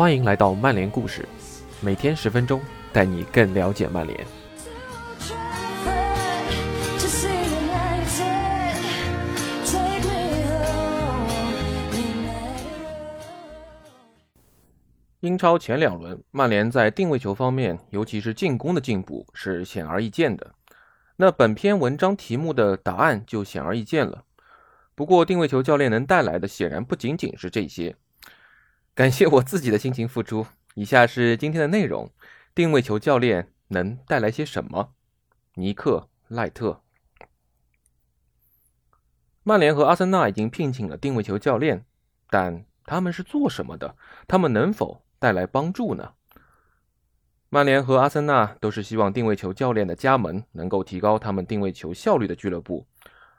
欢迎来到曼联故事，每天十分钟，带你更了解曼联。英超前两轮，曼联在定位球方面，尤其是进攻的进步是显而易见的。那本篇文章题目的答案就显而易见了。不过，定位球教练能带来的显然不仅仅是这些。感谢我自己的辛勤付出。以下是今天的内容：定位球教练能带来些什么？尼克·赖特。曼联和阿森纳已经聘请了定位球教练，但他们是做什么的？他们能否？带来帮助呢？曼联和阿森纳都是希望定位球教练的加盟能够提高他们定位球效率的俱乐部，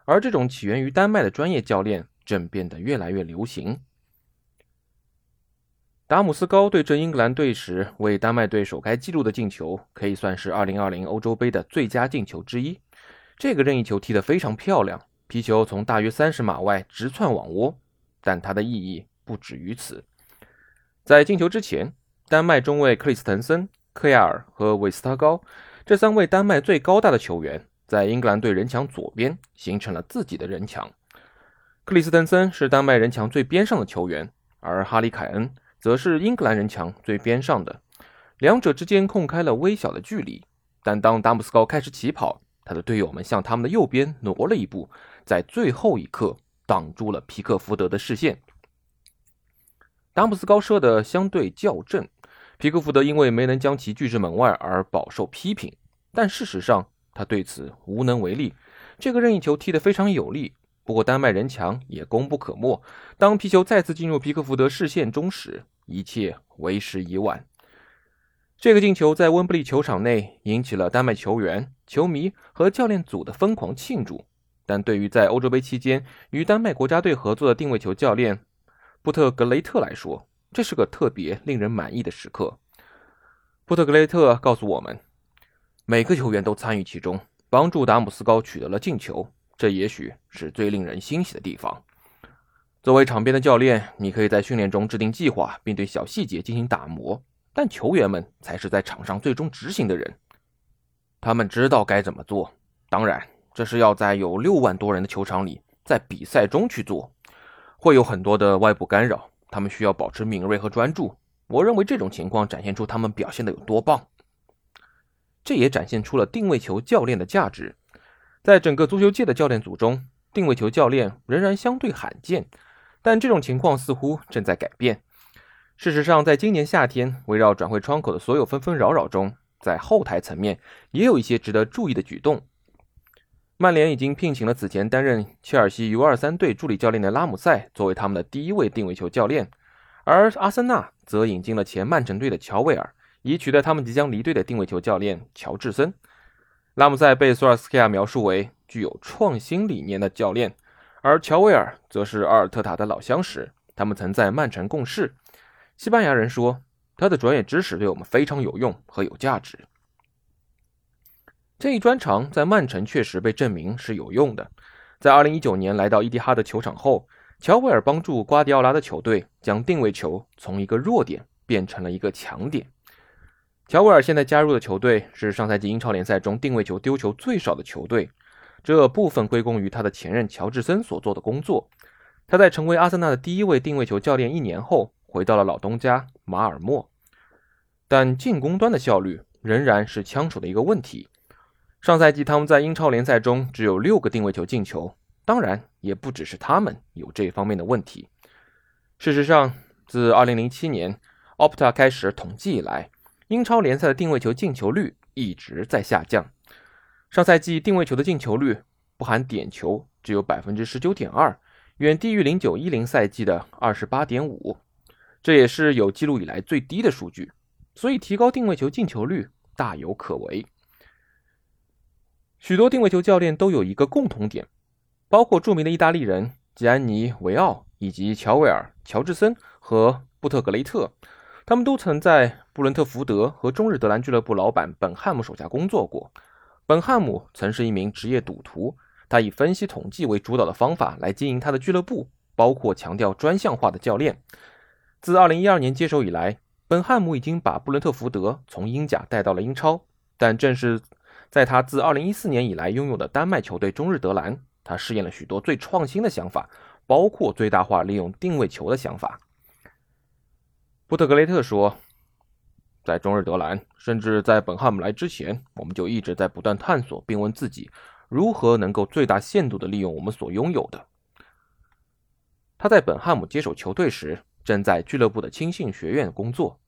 而这种起源于丹麦的专业教练正变得越来越流行。达姆斯高对阵英格兰队时为丹麦队首开纪录的进球，可以算是2020欧洲杯的最佳进球之一。这个任意球踢得非常漂亮，皮球从大约三十码外直窜网窝，但它的意义不止于此。在进球之前，丹麦中卫克里斯滕森、科亚尔和韦斯特高这三位丹麦最高大的球员，在英格兰队人墙左边形成了自己的人墙。克里斯滕森是丹麦人墙最边上的球员，而哈里凯恩则是英格兰人墙最边上的。两者之间空开了微小的距离，但当达姆斯高开始起跑，他的队友们向他们的右边挪了一步，在最后一刻挡住了皮克福德的视线。达姆斯高射的相对较正，皮克福德因为没能将其拒之门外而饱受批评，但事实上他对此无能为力。这个任意球踢得非常有力，不过丹麦人墙也功不可没。当皮球再次进入皮克福德视线中时，一切为时已晚。这个进球在温布利球场内引起了丹麦球员、球迷和教练组的疯狂庆祝，但对于在欧洲杯期间与丹麦国家队合作的定位球教练。布特格雷特来说，这是个特别令人满意的时刻。布特格雷特告诉我们，每个球员都参与其中，帮助达姆斯高取得了进球，这也许是最令人欣喜的地方。作为场边的教练，你可以在训练中制定计划，并对小细节进行打磨，但球员们才是在场上最终执行的人。他们知道该怎么做，当然，这是要在有六万多人的球场里，在比赛中去做。会有很多的外部干扰，他们需要保持敏锐和专注。我认为这种情况展现出他们表现的有多棒。这也展现出了定位球教练的价值。在整个足球界的教练组中，定位球教练仍然相对罕见，但这种情况似乎正在改变。事实上，在今年夏天围绕转会窗口的所有纷纷扰扰中，在后台层面也有一些值得注意的举动。曼联已经聘请了此前担任切尔西 U23 队助理教练的拉姆塞作为他们的第一位定位球教练，而阿森纳则引进了前曼城队的乔维尔，以取代他们即将离队的定位球教练乔治森。拉姆塞被索尔斯克亚描述为具有创新理念的教练，而乔维尔则是阿尔特塔的老相识，他们曾在曼城共事。西班牙人说，他的专业知识对我们非常有用和有价值。这一专长在曼城确实被证明是有用的。在2019年来到伊蒂哈德球场后，乔维尔帮助瓜迪奥拉的球队将定位球从一个弱点变成了一个强点。乔维尔现在加入的球队是上赛季英超联赛中定位球丢球最少的球队，这部分归功于他的前任乔治森所做的工作。他在成为阿森纳的第一位定位球教练一年后，回到了老东家马尔默，但进攻端的效率仍然是枪手的一个问题。上赛季他们在英超联赛中只有六个定位球进球，当然也不只是他们有这方面的问题。事实上，自2007年 Opta 开始统计以来，英超联赛的定位球进球率一直在下降。上赛季定位球的进球率不含点球只有百分之十九点二，远低于零九一零赛季的二十八点五，这也是有记录以来最低的数据。所以，提高定位球进球率大有可为。许多定位球教练都有一个共同点，包括著名的意大利人吉安尼·维奥以及乔维尔、乔治森和布特格雷特，他们都曾在布伦特福德和中日德兰俱乐部老板本汉姆手下工作过。本汉姆曾是一名职业赌徒，他以分析统计为主导的方法来经营他的俱乐部，包括强调专项化的教练。自2012年接手以来，本汉姆已经把布伦特福德从英甲带到了英超，但正是在他自2014年以来拥有的丹麦球队中日德兰，他试验了许多最创新的想法，包括最大化利用定位球的想法。布特格雷特说：“在中日德兰，甚至在本汉姆来之前，我们就一直在不断探索，并问自己如何能够最大限度地利用我们所拥有的。”他在本汉姆接手球队时，正在俱乐部的青训学院工作，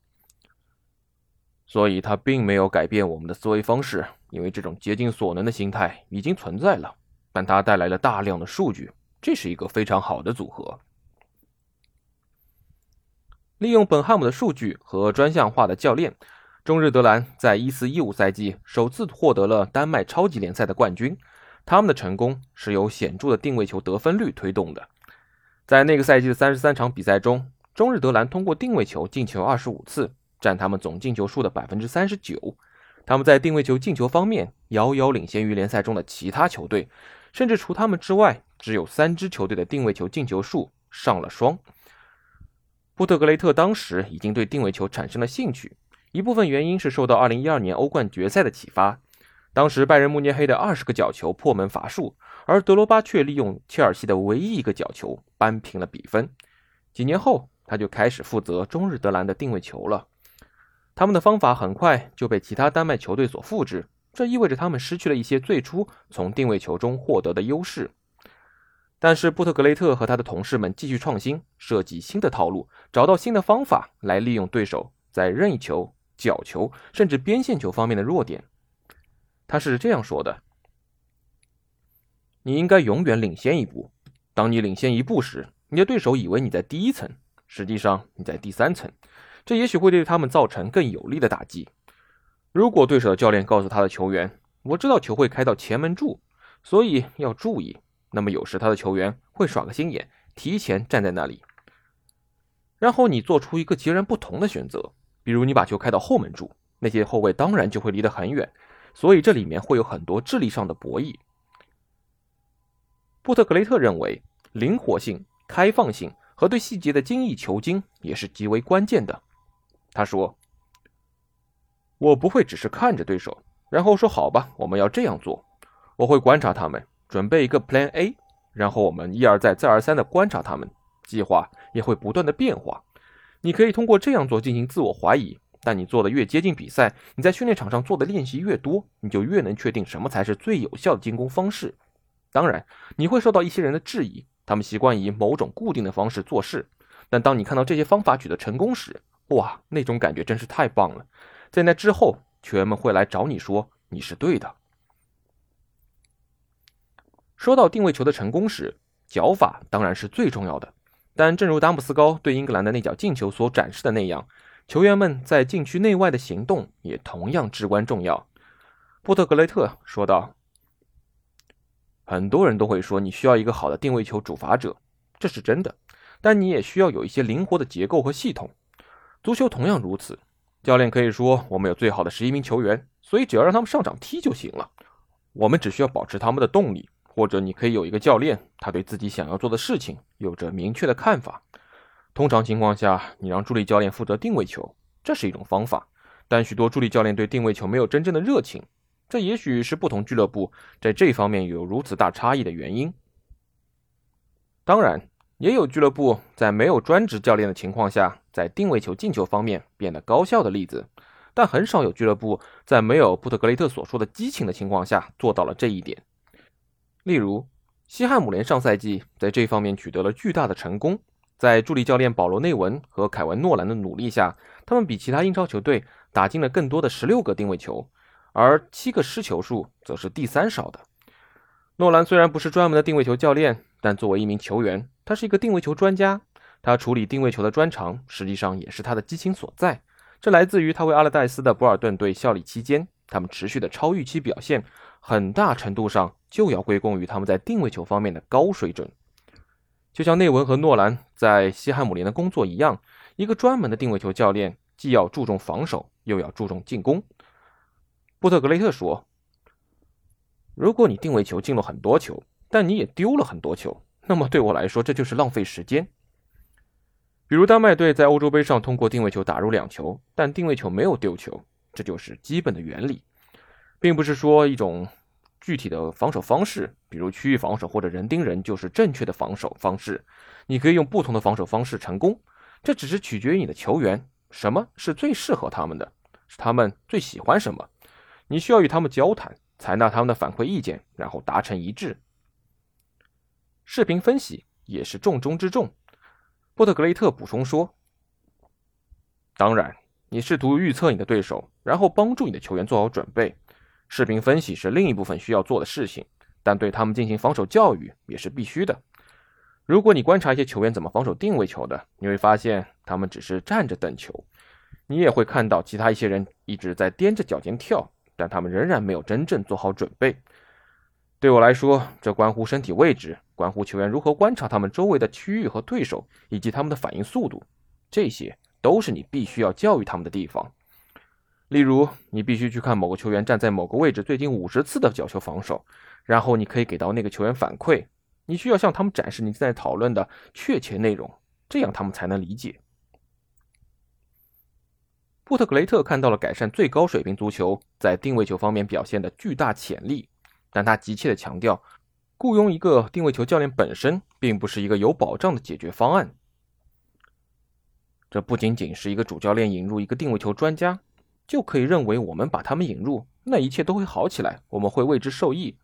所以他并没有改变我们的思维方式，因为这种竭尽所能的心态已经存在了。但他带来了大量的数据，这是一个非常好的组合。利用本汉姆的数据和专项化的教练，中日德兰在一四一五赛季首次获得了丹麦超级联赛的冠军。他们的成功是由显著的定位球得分率推动的。在那个赛季的三十三场比赛中，中日德兰通过定位球进球二十五次，占他们总进球数的百分之三十九。他们在定位球进球方面遥遥领先于联赛中的其他球队。甚至除他们之外，只有三支球队的定位球进球数上了双。布特格雷特当时已经对定位球产生了兴趣，一部分原因是受到2012年欧冠决赛的启发。当时拜仁慕尼黑的二十个角球破门乏术，而德罗巴却利用切尔西的唯一一个角球扳平了比分。几年后，他就开始负责中日德兰的定位球了。他们的方法很快就被其他丹麦球队所复制。这意味着他们失去了一些最初从定位球中获得的优势，但是布特格雷特和他的同事们继续创新，设计新的套路，找到新的方法来利用对手在任意球、角球甚至边线球方面的弱点。他是这样说的：“你应该永远领先一步。当你领先一步时，你的对手以为你在第一层，实际上你在第三层，这也许会对他们造成更有力的打击。”如果对手的教练告诉他的球员：“我知道球会开到前门柱，所以要注意。”那么有时他的球员会耍个心眼，提前站在那里，然后你做出一个截然不同的选择，比如你把球开到后门柱，那些后卫当然就会离得很远。所以这里面会有很多智力上的博弈。布特格雷特认为，灵活性、开放性和对细节的精益求精也是极为关键的。他说。我不会只是看着对手，然后说好吧，我们要这样做。我会观察他们，准备一个 Plan A，然后我们一而再、再而三地观察他们。计划也会不断的变化。你可以通过这样做进行自我怀疑，但你做的越接近比赛，你在训练场上做的练习越多，你就越能确定什么才是最有效的进攻方式。当然，你会受到一些人的质疑，他们习惯以某种固定的方式做事。但当你看到这些方法取得成功时，哇，那种感觉真是太棒了。在那之后，球员们会来找你说你是对的。说到定位球的成功时，脚法当然是最重要的。但正如达姆斯高对英格兰的那脚进球所展示的那样，球员们在禁区内外的行动也同样至关重要。波特格雷特说道：“很多人都会说你需要一个好的定位球主罚者，这是真的。但你也需要有一些灵活的结构和系统。足球同样如此。”教练可以说：“我们有最好的十一名球员，所以只要让他们上场踢就行了。我们只需要保持他们的动力。或者你可以有一个教练，他对自己想要做的事情有着明确的看法。通常情况下，你让助理教练负责定位球，这是一种方法。但许多助理教练对定位球没有真正的热情，这也许是不同俱乐部在这方面有如此大差异的原因。当然。”也有俱乐部在没有专职教练的情况下，在定位球进球方面变得高效的例子，但很少有俱乐部在没有布特格雷特所说的激情的情况下做到了这一点。例如，西汉姆联上赛季在这方面取得了巨大的成功，在助理教练保罗内文和凯文诺兰的努力下，他们比其他英超球队打进了更多的十六个定位球，而七个失球数则是第三少的。诺兰虽然不是专门的定位球教练，但作为一名球员。他是一个定位球专家，他处理定位球的专长实际上也是他的激情所在。这来自于他为阿勒代斯的博尔顿队效力期间，他们持续的超预期表现，很大程度上就要归功于他们在定位球方面的高水准。就像内文和诺兰在西汉姆联的工作一样，一个专门的定位球教练既要注重防守，又要注重进攻。布特格雷特说：“如果你定位球进了很多球，但你也丢了很多球。”那么对我来说，这就是浪费时间。比如丹麦队在欧洲杯上通过定位球打入两球，但定位球没有丢球，这就是基本的原理，并不是说一种具体的防守方式，比如区域防守或者人盯人就是正确的防守方式。你可以用不同的防守方式成功，这只是取决于你的球员什么是最适合他们的，是他们最喜欢什么。你需要与他们交谈，采纳他们的反馈意见，然后达成一致。视频分析也是重中之重。波特格雷特补充说：“当然，你试图预测你的对手，然后帮助你的球员做好准备。视频分析是另一部分需要做的事情，但对他们进行防守教育也是必须的。如果你观察一些球员怎么防守定位球的，你会发现他们只是站着等球。你也会看到其他一些人一直在踮着脚尖跳，但他们仍然没有真正做好准备。对我来说，这关乎身体位置。”关乎球员如何观察他们周围的区域和对手，以及他们的反应速度，这些都是你必须要教育他们的地方。例如，你必须去看某个球员站在某个位置最近五十次的角球防守，然后你可以给到那个球员反馈。你需要向他们展示你在讨论的确切内容，这样他们才能理解。布特格雷特看到了改善最高水平足球在定位球方面表现的巨大潜力，但他急切地强调。雇佣一个定位球教练本身并不是一个有保障的解决方案。这不仅仅是一个主教练引入一个定位球专家，就可以认为我们把他们引入，那一切都会好起来，我们会为之受益。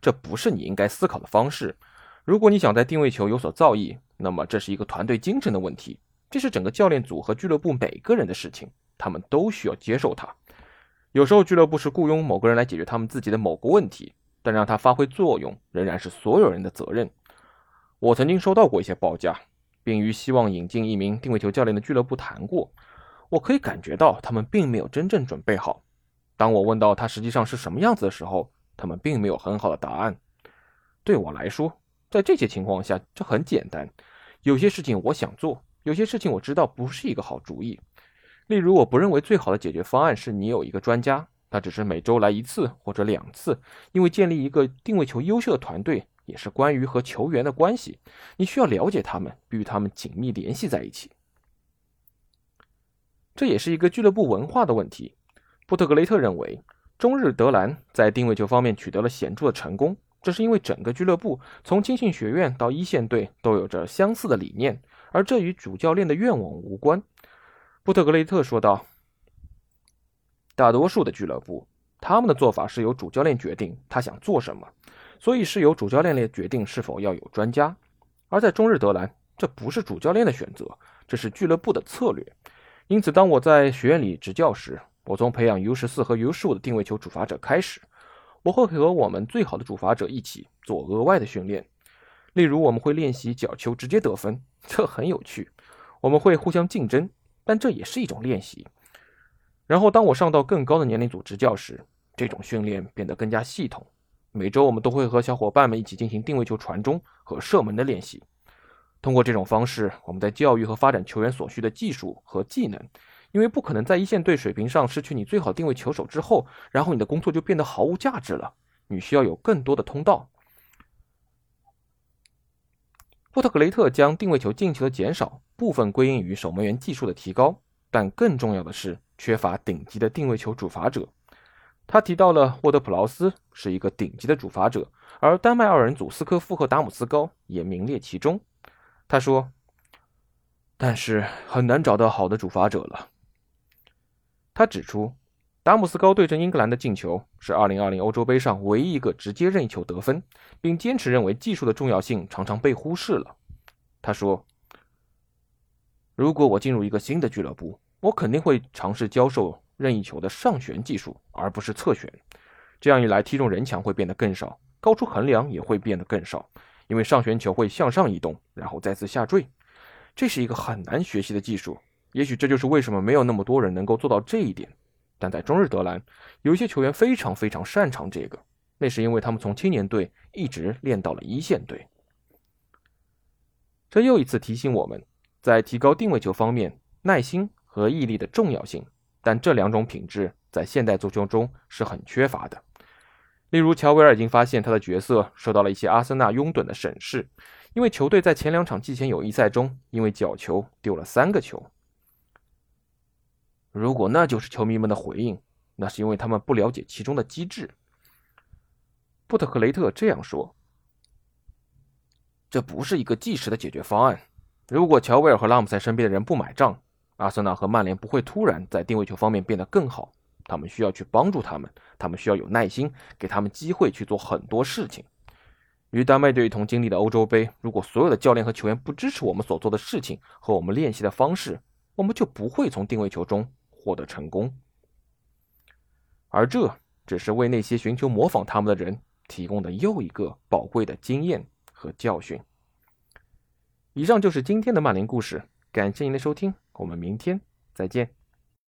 这不是你应该思考的方式。如果你想在定位球有所造诣，那么这是一个团队精神的问题，这是整个教练组和俱乐部每个人的事情，他们都需要接受它。有时候俱乐部是雇佣某个人来解决他们自己的某个问题。但让他发挥作用仍然是所有人的责任。我曾经收到过一些报价，并与希望引进一名定位球教练的俱乐部谈过。我可以感觉到他们并没有真正准备好。当我问到他实际上是什么样子的时候，他们并没有很好的答案。对我来说，在这些情况下，这很简单。有些事情我想做，有些事情我知道不是一个好主意。例如，我不认为最好的解决方案是你有一个专家。他只是每周来一次或者两次，因为建立一个定位球优秀的团队也是关于和球员的关系。你需要了解他们，并与他们紧密联系在一起。这也是一个俱乐部文化的问题。布特格雷特认为，中日德兰在定位球方面取得了显著的成功，这是因为整个俱乐部从青训学院到一线队都有着相似的理念，而这与主教练的愿望无关。布特格雷特说道。大多数的俱乐部，他们的做法是由主教练决定他想做什么，所以是由主教练来决定是否要有专家。而在中日德兰，这不是主教练的选择，这是俱乐部的策略。因此，当我在学院里执教时，我从培养 U 十四和 U 十五的定位球主罚者开始，我会和我们最好的主罚者一起做额外的训练。例如，我们会练习角球直接得分，这很有趣。我们会互相竞争，但这也是一种练习。然后，当我上到更高的年龄组执教时，这种训练变得更加系统。每周，我们都会和小伙伴们一起进行定位球传中和射门的练习。通过这种方式，我们在教育和发展球员所需的技术和技能。因为不可能在一线队水平上失去你最好定位球手之后，然后你的工作就变得毫无价值了。你需要有更多的通道。沃特格雷特将定位球进球的减少部分归因于守门员技术的提高，但更重要的是。缺乏顶级的定位球主罚者，他提到了沃德普劳斯是一个顶级的主罚者，而丹麦二人组斯科夫和达姆斯高也名列其中。他说：“但是很难找到好的主罚者了。”他指出，达姆斯高对阵英格兰的进球是2020欧洲杯上唯一一个直接任意球得分，并坚持认为技术的重要性常常被忽视了。他说：“如果我进入一个新的俱乐部，”我肯定会尝试教授任意球的上旋技术，而不是侧旋。这样一来，踢中人墙会变得更少，高出横梁也会变得更少，因为上旋球会向上移动，然后再次下坠。这是一个很难学习的技术，也许这就是为什么没有那么多人能够做到这一点。但在中日德兰，有一些球员非常非常擅长这个，那是因为他们从青年队一直练到了一线队。这又一次提醒我们，在提高定位球方面，耐心。和毅力的重要性，但这两种品质在现代足球中是很缺乏的。例如，乔维尔已经发现他的角色受到了一些阿森纳拥趸的审视，因为球队在前两场季前友谊赛中因为角球丢了三个球。如果那就是球迷们的回应，那是因为他们不了解其中的机制。布特克雷特这样说：“这不是一个即时的解决方案。如果乔威尔和拉姆塞身边的人不买账，阿森纳和曼联不会突然在定位球方面变得更好。他们需要去帮助他们，他们需要有耐心，给他们机会去做很多事情。与丹麦队一同经历的欧洲杯，如果所有的教练和球员不支持我们所做的事情和我们练习的方式，我们就不会从定位球中。”获得成功，而这只是为那些寻求模仿他们的人提供的又一个宝贵的经验和教训。以上就是今天的曼联故事，感谢您的收听，我们明天再见。